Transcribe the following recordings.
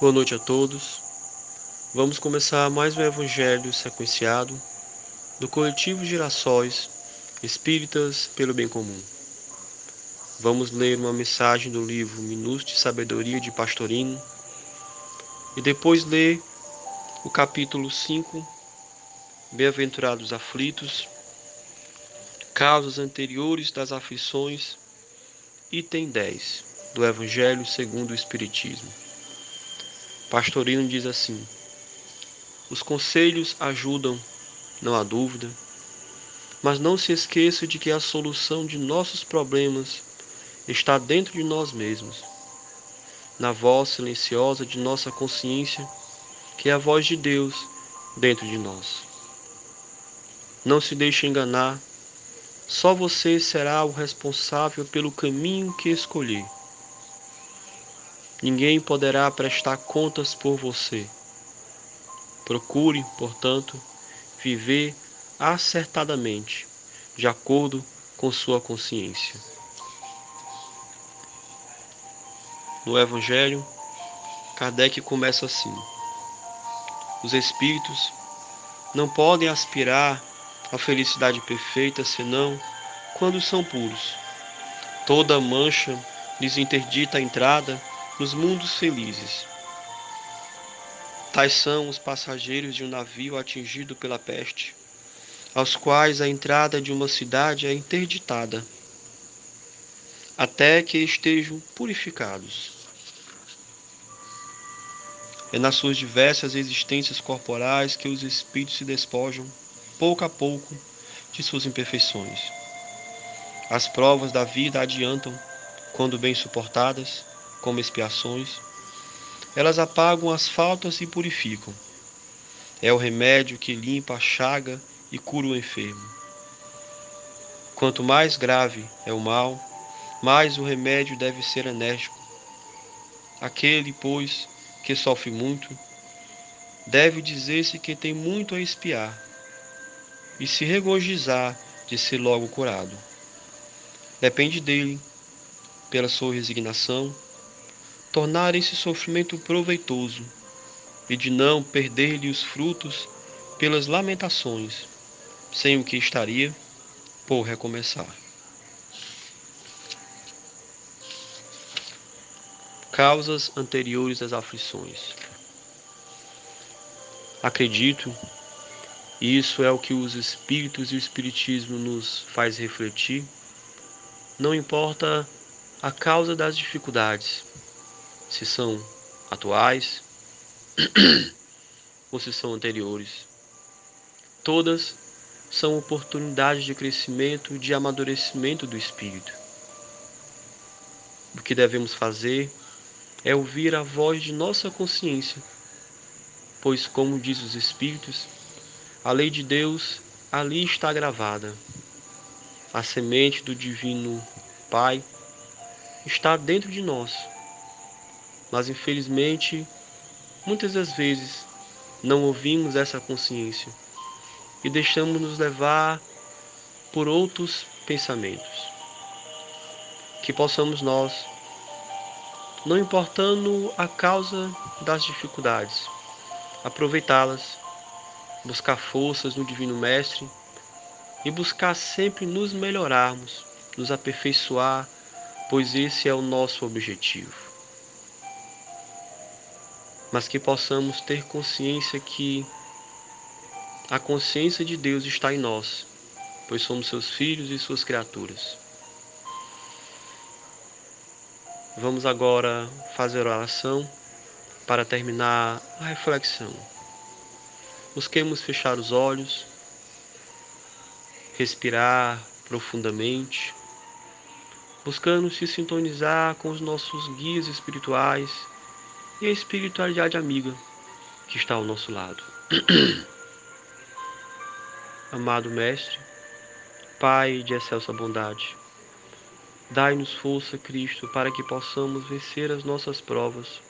Boa noite a todos. Vamos começar mais um evangelho sequenciado do coletivo Girassóis Espíritas pelo Bem Comum. Vamos ler uma mensagem do livro Minutos de Sabedoria de Pastorino e depois ler o capítulo 5, Bem-aventurados aflitos, causas anteriores das aflições, item 10 do Evangelho segundo o Espiritismo. Pastorino diz assim: Os conselhos ajudam, não há dúvida, mas não se esqueça de que a solução de nossos problemas está dentro de nós mesmos, na voz silenciosa de nossa consciência, que é a voz de Deus dentro de nós. Não se deixe enganar, só você será o responsável pelo caminho que escolher. Ninguém poderá prestar contas por você. Procure, portanto, viver acertadamente, de acordo com sua consciência. No Evangelho, Kardec começa assim: Os espíritos não podem aspirar à felicidade perfeita senão quando são puros. Toda mancha lhes interdita a entrada nos mundos felizes. Tais são os passageiros de um navio atingido pela peste, aos quais a entrada de uma cidade é interditada, até que estejam purificados. É nas suas diversas existências corporais que os espíritos se despojam, pouco a pouco, de suas imperfeições. As provas da vida adiantam, quando bem suportadas, como expiações, elas apagam as faltas e purificam. É o remédio que limpa a chaga e cura o enfermo. Quanto mais grave é o mal, mais o remédio deve ser enérgico. Aquele, pois, que sofre muito, deve dizer-se que tem muito a espiar e se regozijar de ser logo curado. Depende dele, pela sua resignação, tornar esse sofrimento proveitoso e de não perder-lhe os frutos pelas lamentações, sem o que estaria por recomeçar. Causas anteriores às aflições. Acredito, isso é o que os espíritos e o espiritismo nos faz refletir. Não importa a causa das dificuldades, se são atuais ou se são anteriores. Todas são oportunidades de crescimento e de amadurecimento do espírito. O que devemos fazer é ouvir a voz de nossa consciência, pois, como diz os Espíritos, a lei de Deus ali está gravada. A semente do Divino Pai está dentro de nós mas infelizmente, muitas das vezes não ouvimos essa consciência e deixamos nos levar por outros pensamentos. Que possamos nós, não importando a causa das dificuldades, aproveitá-las, buscar forças no Divino Mestre e buscar sempre nos melhorarmos, nos aperfeiçoar, pois esse é o nosso objetivo mas que possamos ter consciência que a consciência de Deus está em nós, pois somos seus filhos e suas criaturas. Vamos agora fazer oração para terminar a reflexão. Busquemos fechar os olhos, respirar profundamente, buscando se sintonizar com os nossos guias espirituais e a espiritualidade amiga que está ao nosso lado. Amado Mestre, Pai de excelsa bondade, dai-nos força, Cristo, para que possamos vencer as nossas provas,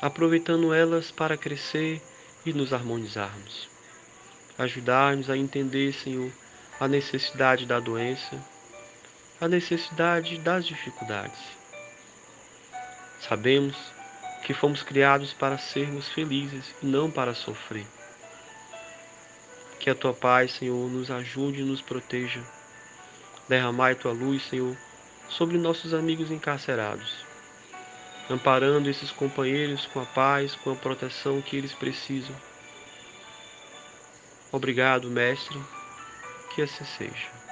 aproveitando elas para crescer e nos harmonizarmos. Ajudar-nos a entender, Senhor, a necessidade da doença, a necessidade das dificuldades. Sabemos que fomos criados para sermos felizes e não para sofrer. Que a tua paz, Senhor, nos ajude e nos proteja. Derramai tua luz, Senhor, sobre nossos amigos encarcerados, amparando esses companheiros com a paz, com a proteção que eles precisam. Obrigado, Mestre, que assim seja.